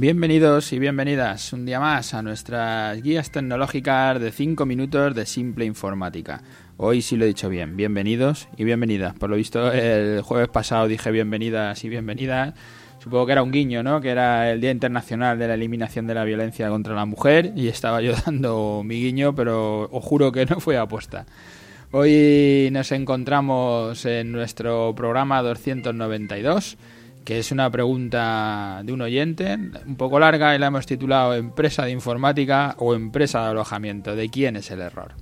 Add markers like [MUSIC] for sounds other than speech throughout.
Bienvenidos y bienvenidas un día más a nuestras guías tecnológicas de 5 minutos de simple informática. Hoy sí lo he dicho bien, bienvenidos y bienvenidas. Por lo visto el jueves pasado dije bienvenidas y bienvenidas. Supongo que era un guiño, ¿no? Que era el Día Internacional de la Eliminación de la Violencia contra la Mujer y estaba yo [LAUGHS] dando mi guiño, pero os juro que no fue apuesta. Hoy nos encontramos en nuestro programa 292 que es una pregunta de un oyente, un poco larga, y la hemos titulado Empresa de informática o empresa de alojamiento. ¿De quién es el error?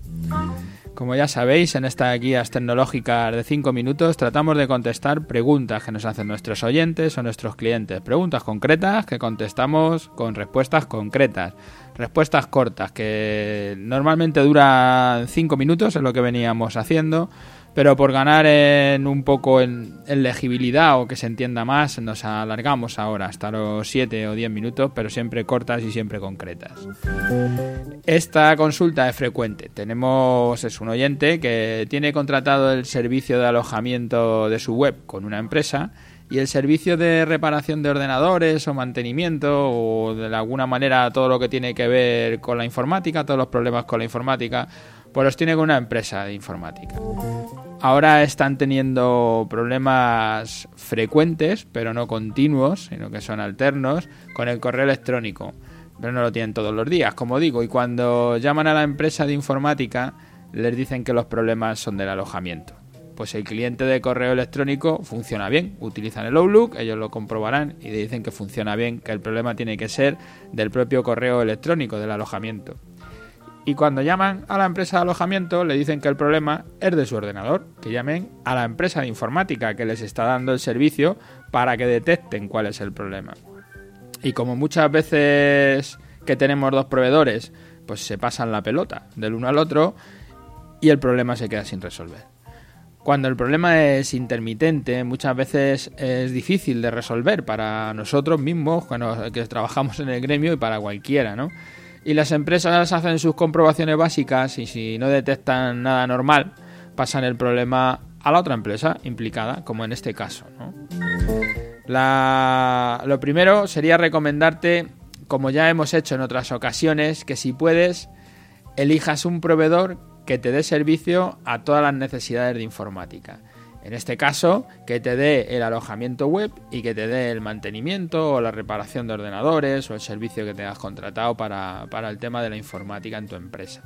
Como ya sabéis, en estas guías tecnológicas de 5 minutos tratamos de contestar preguntas que nos hacen nuestros oyentes o nuestros clientes. Preguntas concretas que contestamos con respuestas concretas. Respuestas cortas que normalmente duran 5 minutos, es lo que veníamos haciendo pero por ganar en un poco en, legibilidad o que se entienda más, nos alargamos ahora hasta los 7 o 10 minutos, pero siempre cortas y siempre concretas. Esta consulta es frecuente. Tenemos, es un oyente que tiene contratado el servicio de alojamiento de su web con una empresa y el servicio de reparación de ordenadores o mantenimiento o de alguna manera todo lo que tiene que ver con la informática, todos los problemas con la informática, pues los tiene con una empresa de informática. Ahora están teniendo problemas frecuentes, pero no continuos, sino que son alternos, con el correo electrónico. Pero no lo tienen todos los días, como digo. Y cuando llaman a la empresa de informática, les dicen que los problemas son del alojamiento. Pues el cliente de correo electrónico funciona bien, utilizan el Outlook, ellos lo comprobarán y dicen que funciona bien, que el problema tiene que ser del propio correo electrónico, del alojamiento y cuando llaman a la empresa de alojamiento le dicen que el problema es de su ordenador, que llamen a la empresa de informática que les está dando el servicio para que detecten cuál es el problema. Y como muchas veces que tenemos dos proveedores, pues se pasan la pelota del uno al otro y el problema se queda sin resolver. Cuando el problema es intermitente, muchas veces es difícil de resolver para nosotros mismos, que trabajamos en el gremio y para cualquiera, ¿no? Y las empresas hacen sus comprobaciones básicas y si no detectan nada normal, pasan el problema a la otra empresa implicada, como en este caso. lo primero sería recomendarte, como ya hemos hecho en otras ocasiones, que si puedes, elijas un proveedor que te dé servicio a todas las necesidades de informática. En este caso, que te dé el alojamiento web y que te dé el mantenimiento o la reparación de ordenadores o el servicio que te has contratado para, el tema de la informática en tu empresa.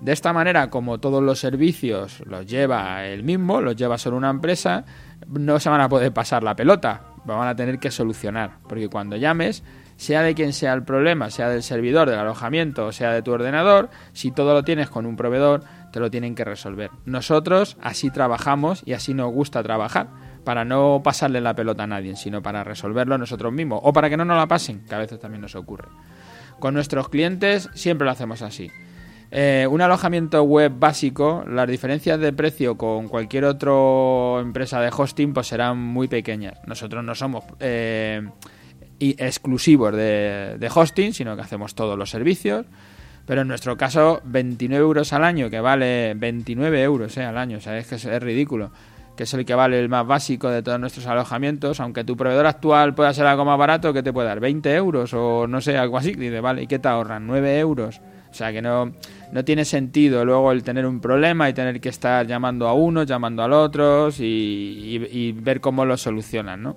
De esta manera, como todos los servicios los lleva el mismo, los lleva solo una empresa, no se van a poder pasar la pelota, van a tener que solucionar, porque cuando llames, sea de quien sea el problema, sea del servidor, del alojamiento o sea de tu ordenador, si todo lo tienes con un proveedor, te lo tienen que resolver. Nosotros así trabajamos y así nos gusta trabajar, para no pasarle la pelota a nadie, sino para resolverlo nosotros mismos, o para que no nos la pasen, que a veces también nos ocurre. Con nuestros clientes siempre lo hacemos así. Eh, un alojamiento web básico, las diferencias de precio con cualquier otra empresa de hosting pues serán muy pequeñas. Nosotros no somos eh, exclusivos de, de hosting, sino que hacemos todos los servicios. Pero en nuestro caso, 29 euros al año, que vale 29 euros eh, al año, o sea, es que es, ridículo. Que es el que vale el más básico de todos nuestros alojamientos. Aunque tu proveedor actual pueda ser algo más barato, ¿qué te puede dar? ¿20 euros o no sé, algo así? Dice, vale, ¿y qué te ahorran? 9 euros. O sea que no, no tiene sentido luego el tener un problema y tener que estar llamando a unos, llamando al otros y, y ver cómo lo solucionan, ¿no?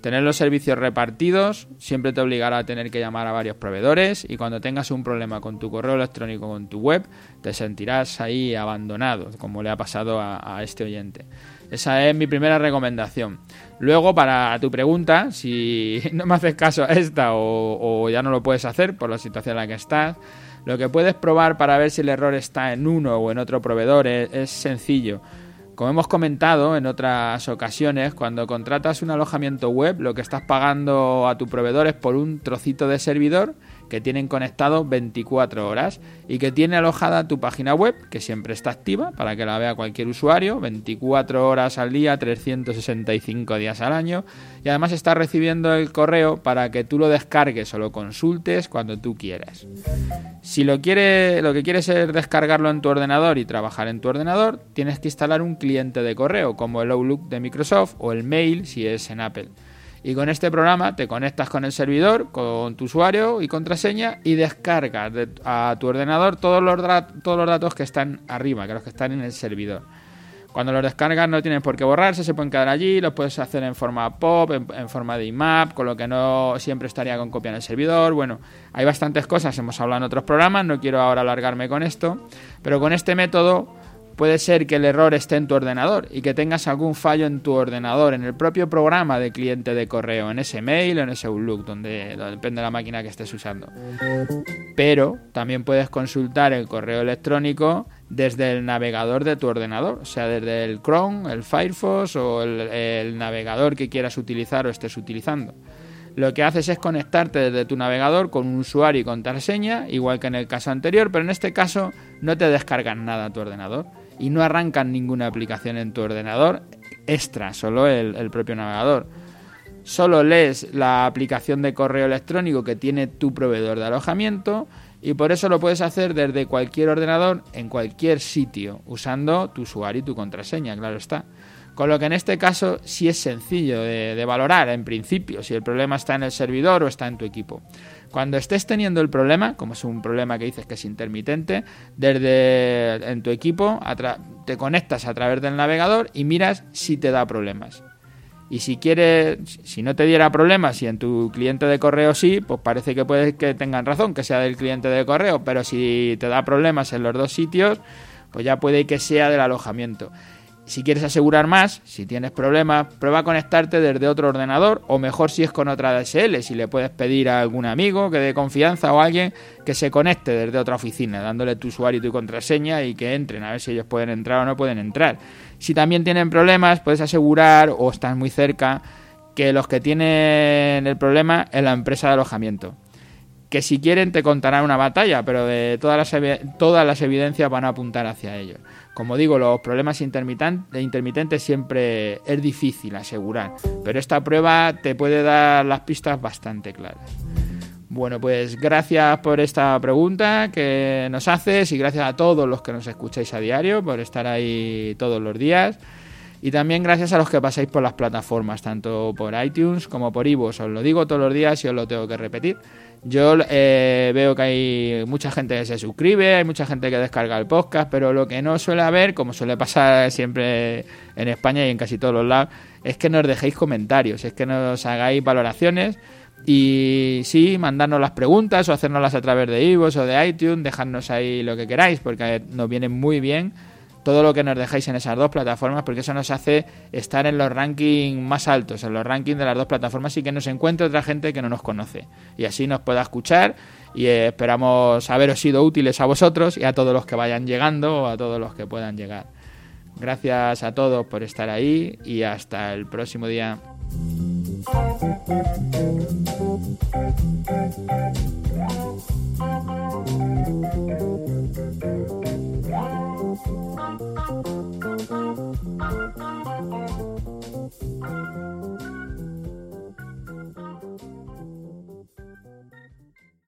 Tener los servicios repartidos siempre te obligará a tener que llamar a varios proveedores y cuando tengas un problema con tu correo electrónico con tu web, te sentirás ahí abandonado, como le ha pasado a, este oyente. Esa es mi primera recomendación. Luego, para tu pregunta, si [LAUGHS] no me haces caso a esta o, o ya no lo puedes hacer por la situación en la que estás, lo que puedes probar para ver si el error está en uno o en otro proveedor es sencillo. Como hemos comentado en otras ocasiones, cuando contratas un alojamiento web, lo que estás pagando a tu proveedor es por un trocito de servidor que tienen conectado 24 horas y que tiene alojada tu página web, que siempre está activa para que la vea cualquier usuario, 24 horas al día, 365 días al año, y además está recibiendo el correo para que tú lo descargues o lo consultes cuando tú quieras. Si lo, quiere, lo que quieres es descargarlo en tu ordenador y trabajar en tu ordenador, tienes que instalar un cliente de correo como el Outlook de Microsoft o el Mail si es en Apple Y con este programa te conectas con el servidor, con tu usuario y contraseña y descargas a tu ordenador todos los, todos los datos que están arriba, que los que están en el servidor. Cuando los descargas no tienen por qué borrarse, se pueden quedar allí, los puedes hacer en forma POP, en, forma de IMAP, con lo que no siempre estaría con copia en el servidor. Bueno, hay bastantes cosas, hemos hablado en otros programas, no quiero ahora alargarme con esto, pero con este método puede ser que el error esté en tu ordenador y que tengas algún fallo en tu ordenador, en el propio programa de cliente de correo, en ese mail o en ese Outlook, donde, depende de la máquina que estés usando. Pero también puedes consultar el correo electrónico desde el navegador de tu ordenador, sea, desde el Chrome, el Firefox o el navegador que quieras utilizar o estés utilizando. Lo que haces es conectarte desde tu navegador con un usuario y contraseña, igual que en el caso anterior, pero en este caso no te descargas nada a tu ordenador y no arrancan ninguna aplicación en tu ordenador extra, solo el, propio navegador. Solo lees la aplicación de correo electrónico que tiene tu proveedor de alojamiento y por eso lo puedes hacer desde cualquier ordenador en cualquier sitio usando tu usuario y tu contraseña, claro está. Con lo que en este caso sí es sencillo de, valorar en principio si el problema está en el servidor o está en tu equipo. Cuando estés teniendo el problema, como es un problema que dices que es intermitente, desde en tu equipo te conectas a través del navegador y miras si te da problemas. Y si quieres, si no te diera problemas y en tu cliente de correo sí, pues parece que puede que tengan razón, que sea del cliente de correo, pero si te da problemas en los dos sitios, pues ya puede que sea del alojamiento. Si quieres asegurar más, si tienes problemas, prueba a conectarte desde otro ordenador o mejor si es con otra DSL, si le puedes pedir a algún amigo que dé confianza o a alguien que se conecte desde otra oficina, dándole tu usuario y tu contraseña y que entren a ver si ellos pueden entrar o no pueden entrar. Si también tienen problemas, puedes asegurar o estás muy cerca que los que tienen el problema es la empresa de alojamiento que si quieren te contarán una batalla, pero de todas las, todas las evidencias van a apuntar hacia ellos. Como digo, los problemas intermitentes siempre es difícil asegurar, pero esta prueba te puede dar las pistas bastante claras. Bueno, pues gracias por esta pregunta que nos haces y gracias a todos los que nos escucháis a diario por estar ahí todos los días. Y también gracias a los que pasáis por las plataformas, tanto por iTunes como por iVoox. Os lo digo todos los días y os lo tengo que repetir. Yo eh, veo que hay mucha gente que se suscribe, hay mucha gente que descarga el podcast, pero lo que no suele haber, como suele pasar siempre en España y en casi todos los lados, es que nos dejéis comentarios, es que nos hagáis valoraciones y sí, mandarnos las preguntas o hacernoslas a través de iVoox o de iTunes, dejadnos ahí lo que queráis, porque nos viene muy bien todo lo que nos dejáis en esas dos plataformas, porque eso nos hace estar en los rankings más altos, en los rankings de las dos plataformas y que nos encuentre otra gente que no nos conoce. Y así nos pueda escuchar y esperamos haberos sido útiles a vosotros y a todos los que vayan llegando o a todos los que puedan llegar. Gracias a todos por estar ahí y hasta el próximo día.